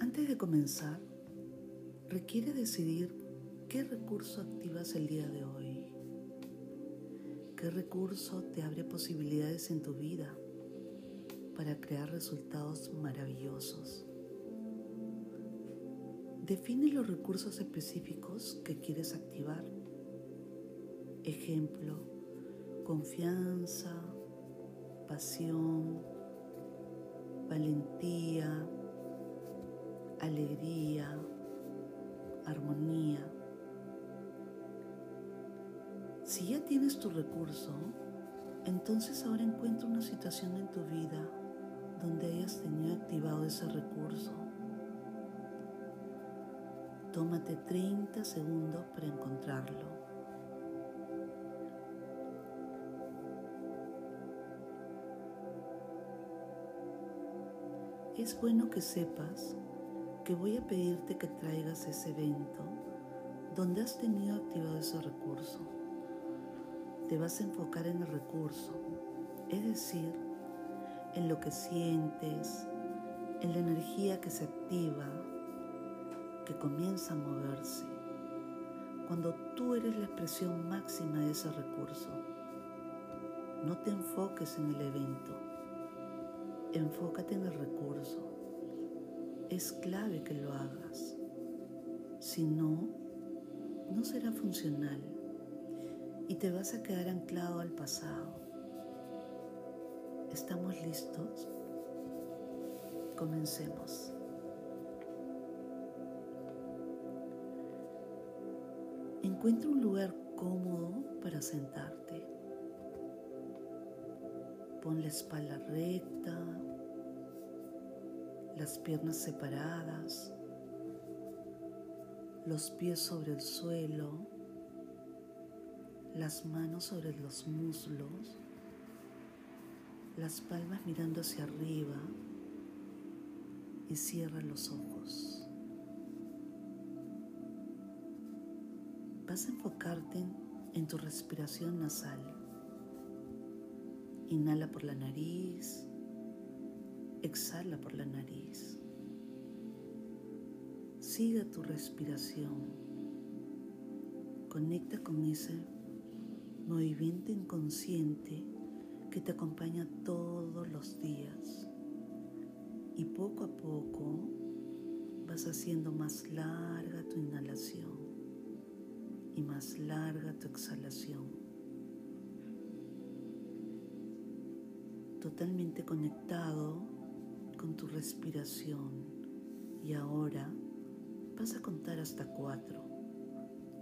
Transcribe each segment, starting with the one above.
Antes de comenzar, requiere decidir qué recurso activas el día de hoy. ¿Qué recurso te abre posibilidades en tu vida para crear resultados maravillosos? Define los recursos específicos que quieres activar. Ejemplo, confianza, pasión, valentía, alegría, armonía. Si ya tienes tu recurso, entonces ahora encuentra una situación en tu vida donde hayas tenido activado ese recurso. Tómate 30 segundos para encontrarlo. Es bueno que sepas que voy a pedirte que traigas ese evento donde has tenido activado ese recurso. Te vas a enfocar en el recurso, es decir, en lo que sientes, en la energía que se activa, que comienza a moverse, cuando tú eres la expresión máxima de ese recurso. No te enfoques en el evento, enfócate en el recurso es clave que lo hagas. Si no, no será funcional y te vas a quedar anclado al pasado. ¿Estamos listos? Comencemos. Encuentra un lugar cómodo para sentarte. Pon la espalda recta, las piernas separadas, los pies sobre el suelo, las manos sobre los muslos, las palmas mirando hacia arriba y cierra los ojos. Vas a enfocarte en tu respiración nasal. Inhala por la nariz Exhala por la nariz. Siga tu respiración. Conecta con ese movimiento inconsciente que te acompaña todos los días. Y poco a poco vas haciendo más larga tu inhalación y más larga tu exhalación. Totalmente conectado con tu respiración y ahora vas a contar hasta cuatro.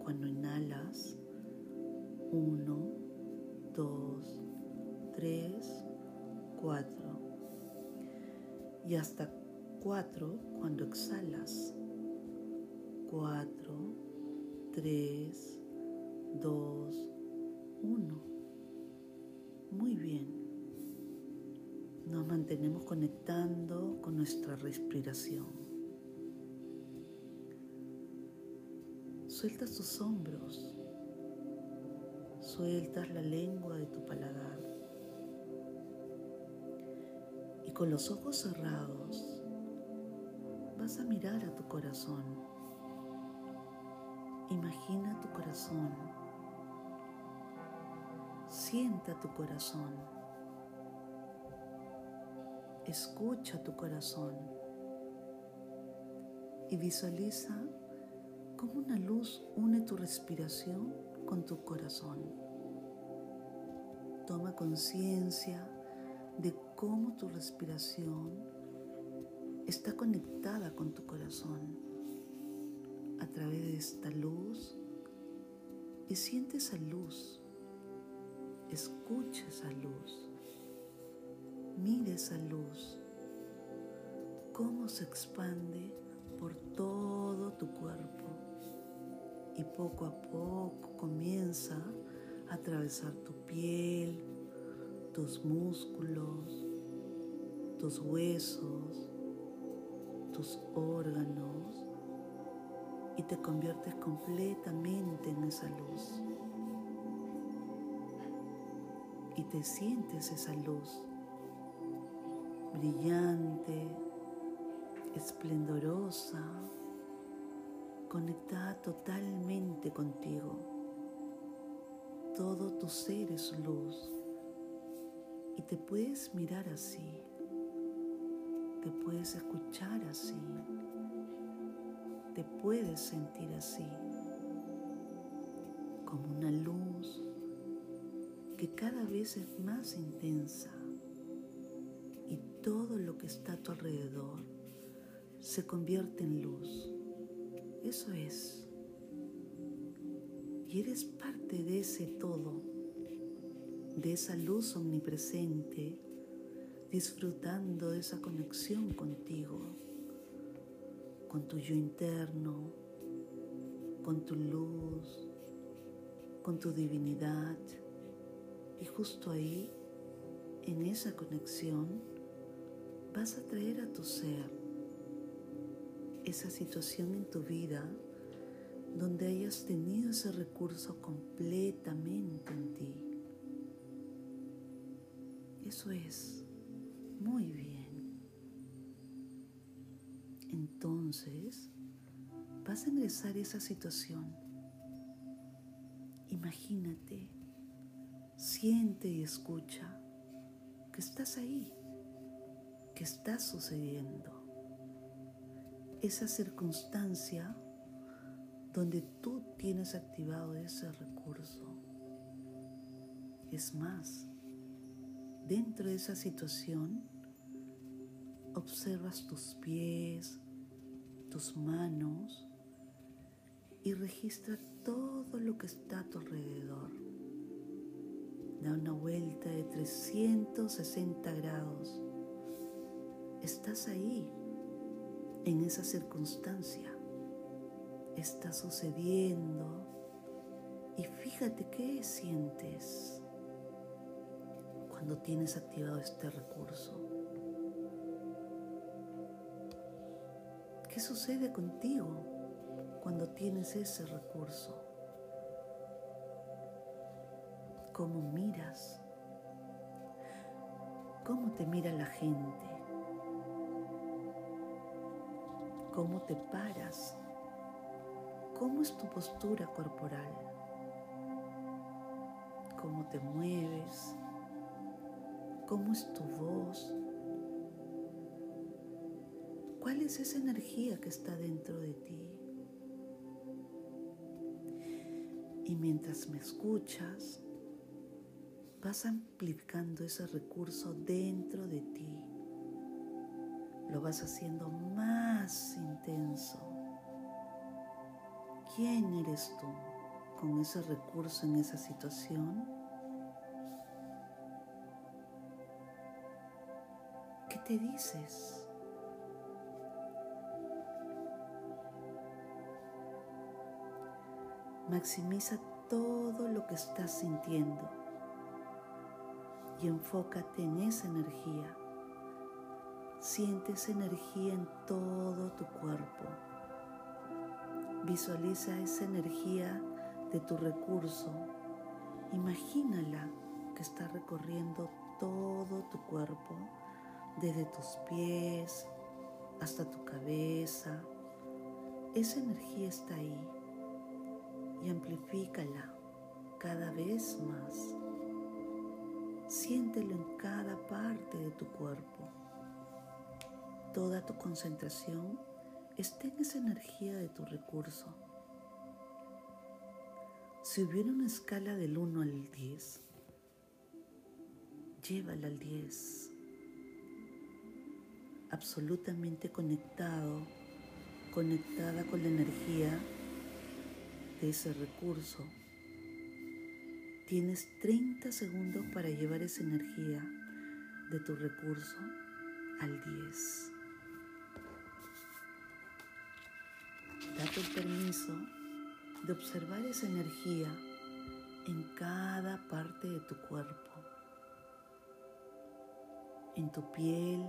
Cuando inhalas, uno, dos, tres, cuatro. Y hasta cuatro cuando exhalas. Cuatro, tres, dos, uno. Muy bien nos mantenemos conectando con nuestra respiración. Sueltas tus hombros, sueltas la lengua de tu paladar y con los ojos cerrados vas a mirar a tu corazón. Imagina tu corazón, sienta tu corazón. Escucha tu corazón y visualiza cómo una luz une tu respiración con tu corazón. Toma conciencia de cómo tu respiración está conectada con tu corazón a través de esta luz y siente esa luz, escucha esa luz. Mire esa luz, cómo se expande por todo tu cuerpo y poco a poco comienza a atravesar tu piel, tus músculos, tus huesos, tus órganos y te conviertes completamente en esa luz. Y te sientes esa luz brillante, esplendorosa, conectada totalmente contigo. Todo tu ser es luz. Y te puedes mirar así, te puedes escuchar así, te puedes sentir así, como una luz que cada vez es más intensa todo lo que está a tu alrededor se convierte en luz. Eso es. Y eres parte de ese todo, de esa luz omnipresente, disfrutando de esa conexión contigo, con tu yo interno, con tu luz, con tu divinidad. Y justo ahí, en esa conexión, vas a traer a tu ser esa situación en tu vida donde hayas tenido ese recurso completamente en ti. Eso es muy bien. Entonces, vas a ingresar a esa situación. Imagínate, siente y escucha que estás ahí, que está sucediendo esa circunstancia donde tú tienes activado ese recurso. Es más, dentro de esa situación, observas tus pies, tus manos y registra todo lo que está a tu alrededor. Da una vuelta de 360 grados. Estás ahí en esa circunstancia está sucediendo y fíjate qué sientes cuando tienes activado este recurso. ¿Qué sucede contigo cuando tienes ese recurso? ¿Cómo miras? ¿Cómo te mira la gente? Cómo te paras, cómo es tu postura corporal, cómo te mueves, cómo es tu voz, cuál es esa energía que está dentro de ti. Y mientras me escuchas, vas amplificando ese recurso dentro de ti lo vas haciendo más intenso. ¿Quién eres tú con ese recurso en esa situación? ¿Qué te dices? Maximiza todo lo que estás sintiendo y enfócate en esa energía Siente esa energía en todo tu cuerpo. Visualiza esa energía de tu recurso. Imagínala que está recorriendo todo tu cuerpo, desde tus pies hasta tu cabeza. Esa energía está ahí y amplifícala cada vez más. Siéntelo en cada parte de tu cuerpo toda tu concentración esté en esa energía de tu recurso. Si hubiera una escala del 1 al 10, llévala al 10. Absolutamente conectado, conectada con la energía de ese recurso. Tienes 30 segundos para llevar esa energía de tu recurso al 10. Date el permiso de observar esa energía en cada parte de tu cuerpo, en tu piel,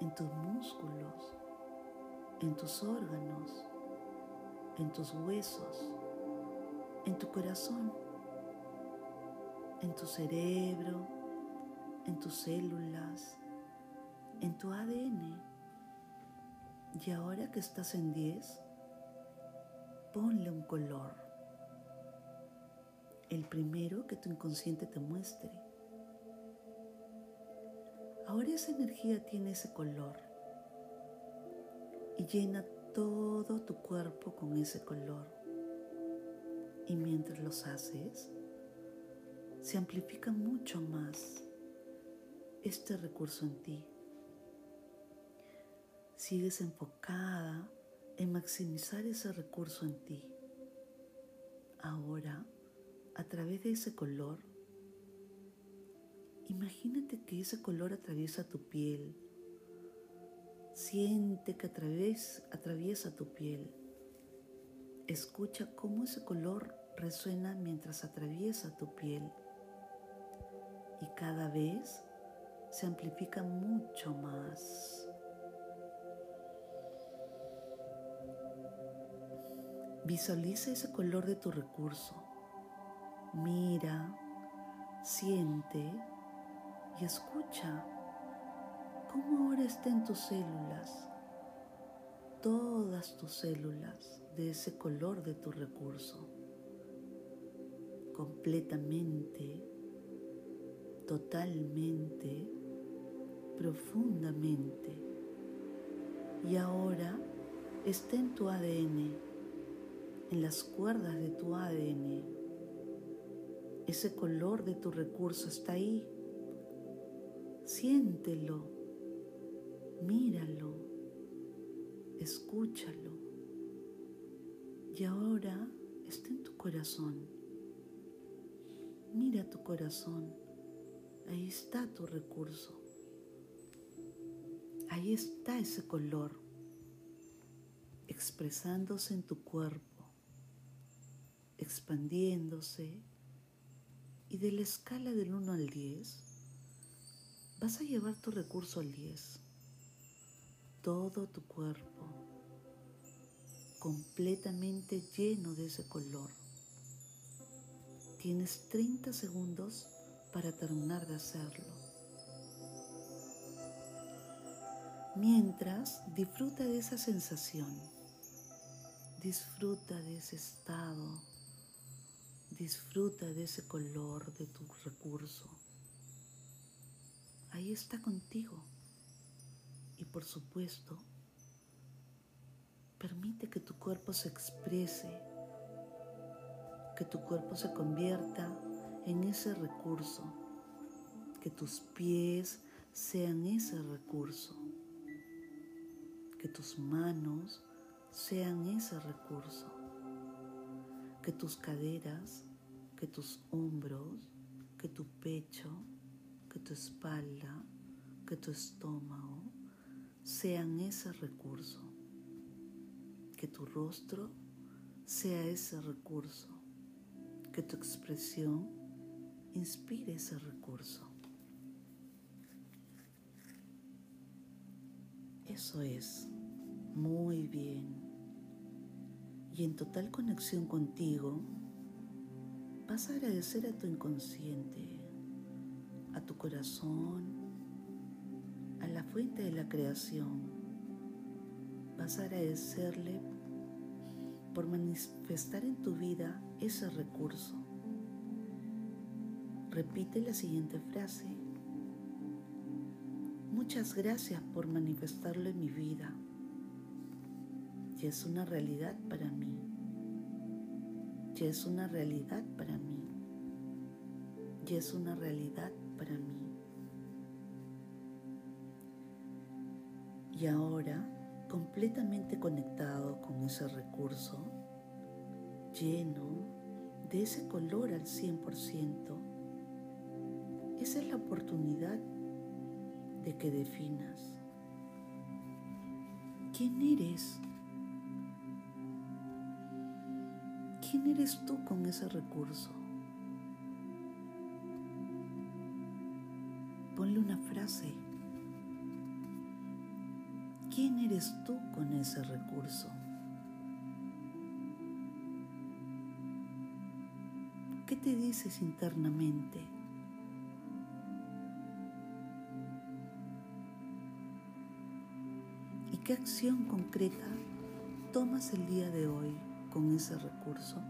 en tus músculos, en tus órganos, en tus huesos, en tu corazón, en tu cerebro, en tus células, en tu ADN Y ahora que estás en 10, ponle un color. El primero que tu inconsciente te muestre. Ahora esa energía tiene ese color y llena todo tu cuerpo con ese color. Y mientras los haces, se amplifica mucho más este recurso en ti. Sigues enfocada en maximizar ese recurso en ti. Ahora, a través de ese color, imagínate que ese color atraviesa tu piel. Siente que atraviesa, atraviesa tu piel. Escucha cómo ese color resuena mientras atraviesa tu piel. Y cada vez se amplifica mucho más. Visualiza ese color de tu recurso. Mira, siente y escucha cómo ahora está en tus células, todas tus células de ese color de tu recurso, completamente, totalmente, profundamente. Y ahora está en tu ADN en las cuerdas de tu ADN. Ese color de tu recurso está ahí. Siéntelo, míralo, escúchalo. Y ahora está en tu corazón. Mira tu corazón. Ahí está tu recurso. Ahí está ese color expresándose en tu cuerpo expandiéndose y de la escala del 1 al 10 vas a llevar tu recurso al 10. Todo tu cuerpo completamente lleno de ese color. Tienes 30 segundos para terminar de hacerlo. Mientras, disfruta de esa sensación. Disfruta de ese estado Disfruta de ese color de tu recurso. Ahí está contigo. Y por supuesto, permite que tu cuerpo se exprese, que tu cuerpo se convierta en ese recurso, que tus pies sean ese recurso, que tus manos sean ese recurso, que tus caderas que tus hombros, que tu pecho, que tu espalda, que tu estómago sean ese recurso, que tu rostro sea ese recurso, que tu expresión inspire ese recurso. Eso es, muy bien. Y en total conexión contigo, vas a agradecer a tu inconsciente, a tu corazón, a la fuente de la creación. Vas a agradecerle por manifestar en tu vida ese recurso. Repite la siguiente frase. Muchas gracias por manifestarlo en mi vida. Y es una realidad para mí ya es una realidad para mí. Ya es una realidad para mí. Y ahora, completamente conectado con ese recurso, lleno de ese color al 100%, esa es la oportunidad de que definas quién eres ¿Quién eres tú con ese recurso? Ponle una frase. ¿Quién eres tú con ese recurso? ¿Qué te dices internamente? ¿Y qué acción concreta tomas el día de hoy con ese recurso?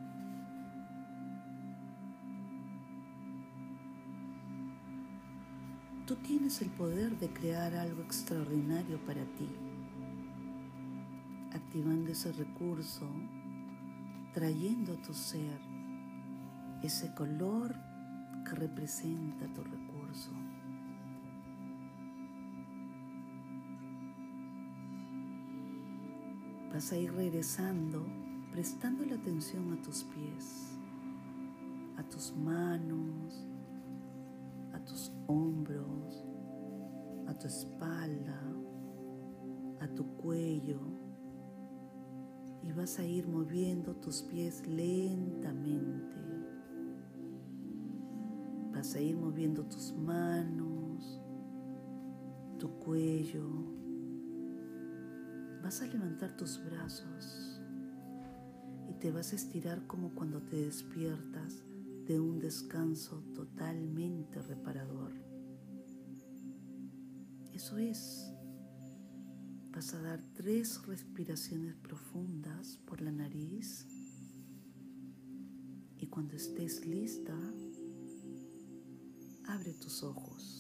Tú tienes el poder de crear algo extraordinario para ti, activando ese recurso, trayendo a tu ser ese color que representa tu recurso. Vas a ir regresando, prestando la atención a tus pies, a tus manos, a tus hombros, a tu espalda, a tu cuello. Y vas a ir moviendo tus pies lentamente. Vas a ir moviendo tus manos, tu cuello, vas a levantar tus brazos te vas a estirar como cuando te despiertas de un descanso totalmente reparador. Eso es. Vas a dar tres respiraciones profundas por la nariz y cuando estés lista, abre tus ojos.